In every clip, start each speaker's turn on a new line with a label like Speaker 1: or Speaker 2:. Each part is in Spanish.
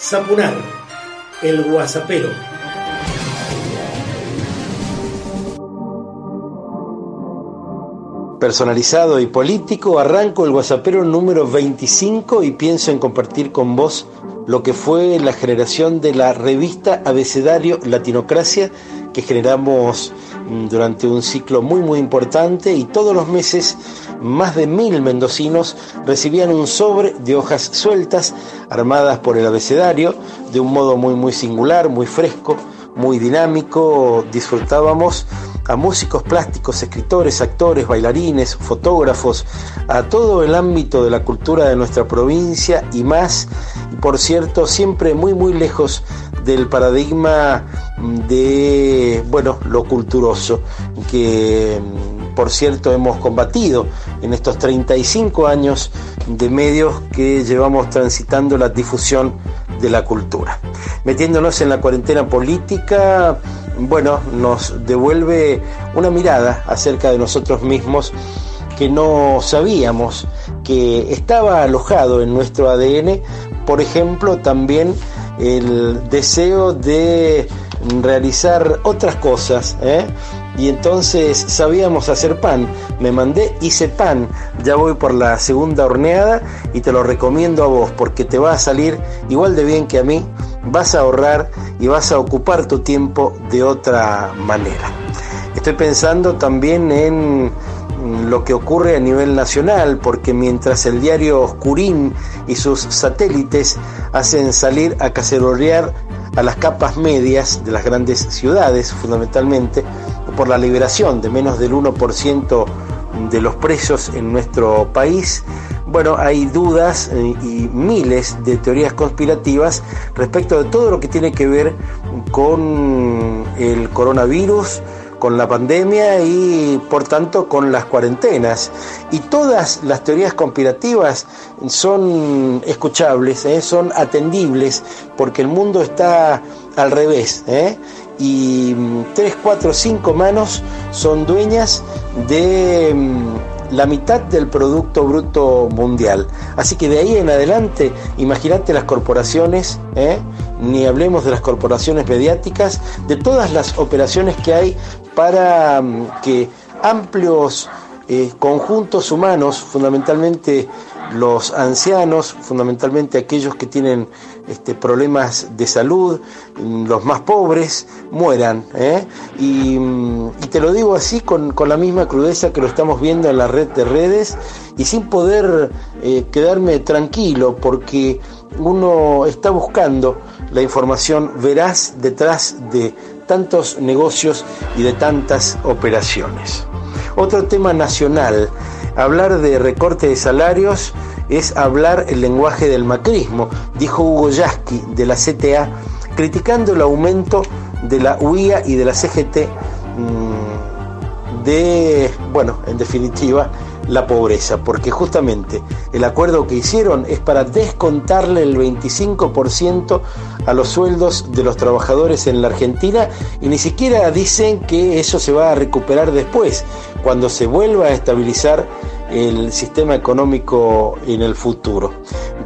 Speaker 1: Zapunar, el guasapero.
Speaker 2: Personalizado y político, arranco el guasapero número 25 y pienso en compartir con vos lo que fue la generación de la revista Abecedario Latinocracia que generamos mm, durante un ciclo muy muy importante y todos los meses más de mil mendocinos recibían un sobre de hojas sueltas armadas por el abecedario de un modo muy muy singular, muy fresco, muy dinámico, disfrutábamos a músicos plásticos, escritores, actores, bailarines, fotógrafos, a todo el ámbito de la cultura de nuestra provincia y más, por cierto, siempre muy muy lejos del paradigma de, bueno, lo culturoso, que por cierto hemos combatido en estos 35 años de medios que llevamos transitando la difusión de la cultura. Metiéndonos en la cuarentena política, bueno, nos devuelve una mirada acerca de nosotros mismos que no sabíamos que estaba alojado en nuestro ADN, por ejemplo, también el deseo de realizar otras cosas, ¿eh? y entonces sabíamos hacer pan. Me mandé, hice pan, ya voy por la segunda horneada y te lo recomiendo a vos porque te va a salir igual de bien que a mí, vas a ahorrar y vas a ocupar tu tiempo de otra manera. Estoy pensando también en lo que ocurre a nivel nacional, porque mientras el diario Oscurín y sus satélites hacen salir a cacerolear a las capas medias de las grandes ciudades, fundamentalmente, por la liberación de menos del 1% de los presos en nuestro país, bueno, hay dudas eh, y miles de teorías conspirativas respecto de todo lo que tiene que ver con el coronavirus, con la pandemia y por tanto con las cuarentenas. Y todas las teorías conspirativas son escuchables, ¿eh? son atendibles, porque el mundo está al revés. ¿eh? Y 3, 4, 5 manos son dueñas de mm, la mitad del Producto Bruto Mundial. Así que de ahí en adelante, imagínate las corporaciones, ¿eh? ni hablemos de las corporaciones mediáticas, de todas las operaciones que hay para mm, que amplios eh, conjuntos humanos, fundamentalmente los ancianos, fundamentalmente aquellos que tienen este, problemas de salud, mm, los más pobres, mueran. ¿eh? Mm, y, te lo digo así con, la misma crudeza que lo estamos viendo en la red de redes y sin poder eh, quedarme tranquilo porque uno está buscando la información veraz detrás de tantos negocios y de tantas operaciones. Otro tema nacional, hablar de recorte de salarios es hablar el lenguaje del macrismo, dijo Hugo Yasky de la CTA, criticando el aumento de la UIA y de la CGT mm, de, bueno, en definitiva, la pobreza, porque justamente el acuerdo que hicieron es para descontarle el 25% a los sueldos de los trabajadores en la Argentina y ni siquiera dicen que eso se va a recuperar después, cuando se vuelva a estabilizar el sistema económico en el futuro.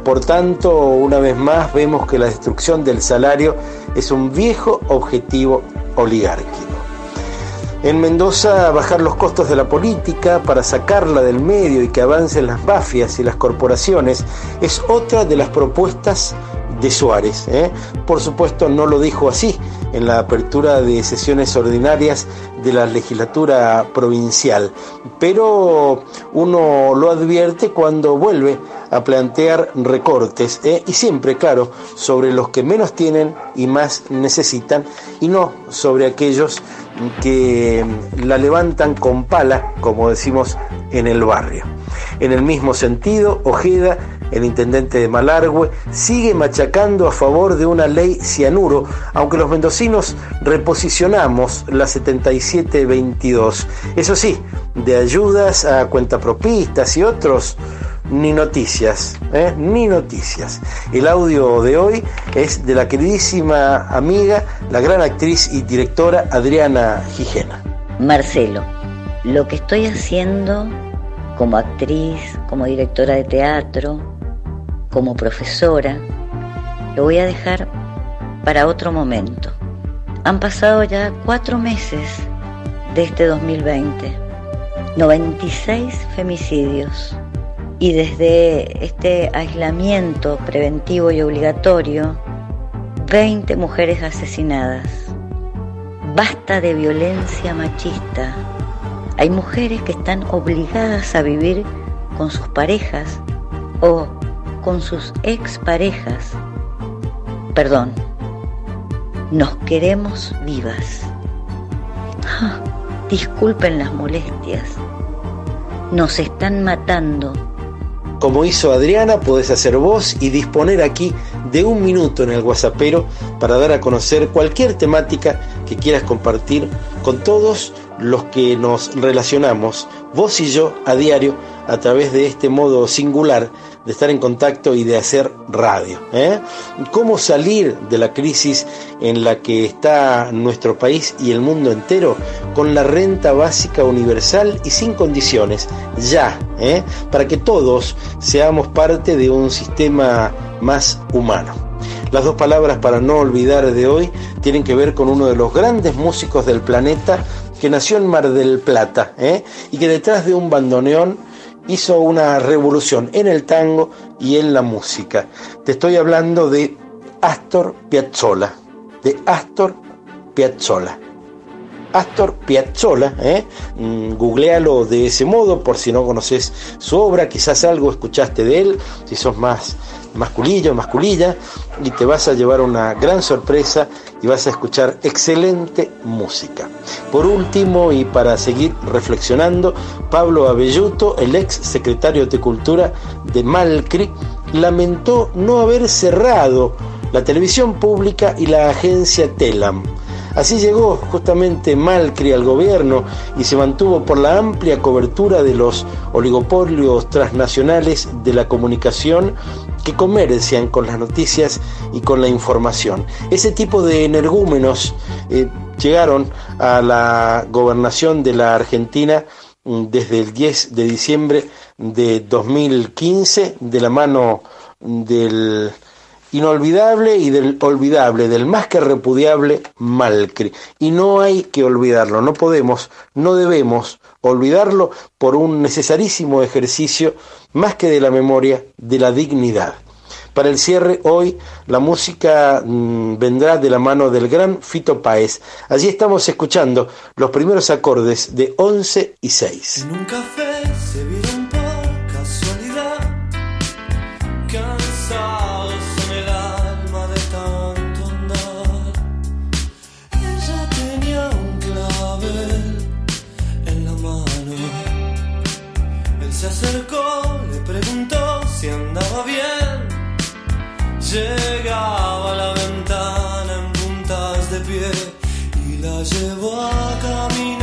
Speaker 2: Por tanto, una vez más vemos que la destrucción del salario es un viejo objetivo oligárquico. En Mendoza, bajar los costos de la política para sacarla del medio y que avancen las mafias y las corporaciones es otra de las propuestas de Suárez. ¿eh? Por supuesto, no lo dijo así en la apertura de sesiones ordinarias de la legislatura provincial, pero uno lo advierte cuando vuelve a plantear recortes ¿eh? y siempre, claro, sobre los que menos tienen y más necesitan y no sobre aquellos que la levantan con pala, como decimos en el barrio. En el mismo sentido, Ojeda, el intendente de Malargüe, sigue machacando a favor de una ley cianuro, aunque los mendocinos reposicionamos la 7722. Eso sí, de ayudas a cuentapropistas y otros ni noticias, ¿eh? ni noticias. El audio de hoy es de la queridísima amiga, la gran actriz y directora Adriana Gijena.
Speaker 3: Marcelo, lo que estoy haciendo como actriz, como directora de teatro, como profesora, lo voy a dejar para otro momento. Han pasado ya cuatro meses de este 2020, 96 femicidios y desde este aislamiento preventivo y obligatorio, 20 mujeres asesinadas. Basta de violencia machista. Hay mujeres que están obligadas a vivir con sus parejas o con sus exparejas. Perdón, nos queremos vivas. Ah, disculpen las molestias. Nos están matando.
Speaker 2: Como hizo Adriana, podés hacer vos y disponer aquí de un minuto en el WhatsAppero para dar a conocer cualquier temática que quieras compartir con todos los que nos relacionamos, vos y yo, a diario, a través de este modo singular de estar en contacto y de hacer radio. ¿eh? ¿Cómo salir de la crisis en la que está nuestro país y el mundo entero con la renta básica universal y sin condiciones? Ya, ¿eh? para que todos seamos parte de un sistema más humano. Las dos palabras para no olvidar de hoy tienen que ver con uno de los grandes músicos del planeta que nació en Mar del Plata ¿eh? y que detrás de un bandoneón hizo una revolución en el tango y en la música. Te estoy hablando de Astor Piazzolla, de Astor Piazzolla. Astor Piazzolla, ¿eh? Mm, googlealo de ese modo por si no conoces su obra, quizás algo escuchaste de él, si sos más masculillo masculilla, y te vas a llevar una gran sorpresa y vas a escuchar excelente música. Por último, y para seguir reflexionando, Pablo Abelluto, el ex secretario de Cultura de Malcri, lamentó no haber cerrado la televisión pública y la agencia Telam Así llegó justamente Malcri al gobierno y se mantuvo por la amplia cobertura de los oligopolios transnacionales de la comunicación que comercian con las noticias y con la información. Ese tipo de energúmenos eh, llegaron a la gobernación de la Argentina mm, desde el 10 de diciembre de 2015 de la mano del inolvidable y del olvidable, del más que repudiable Malcri. Y no hay que olvidarlo, no podemos, no debemos olvidarlo por un necesarísimo ejercicio más que de la memoria, de la dignidad. Para el cierre, hoy la música mm, vendrá de la mano del gran Fito Páez. Allí estamos escuchando los primeros acordes de 11 y 6.
Speaker 4: Le preguntó si andaba bien. Llegaba a la ventana en puntas de pie y la llevó a caminar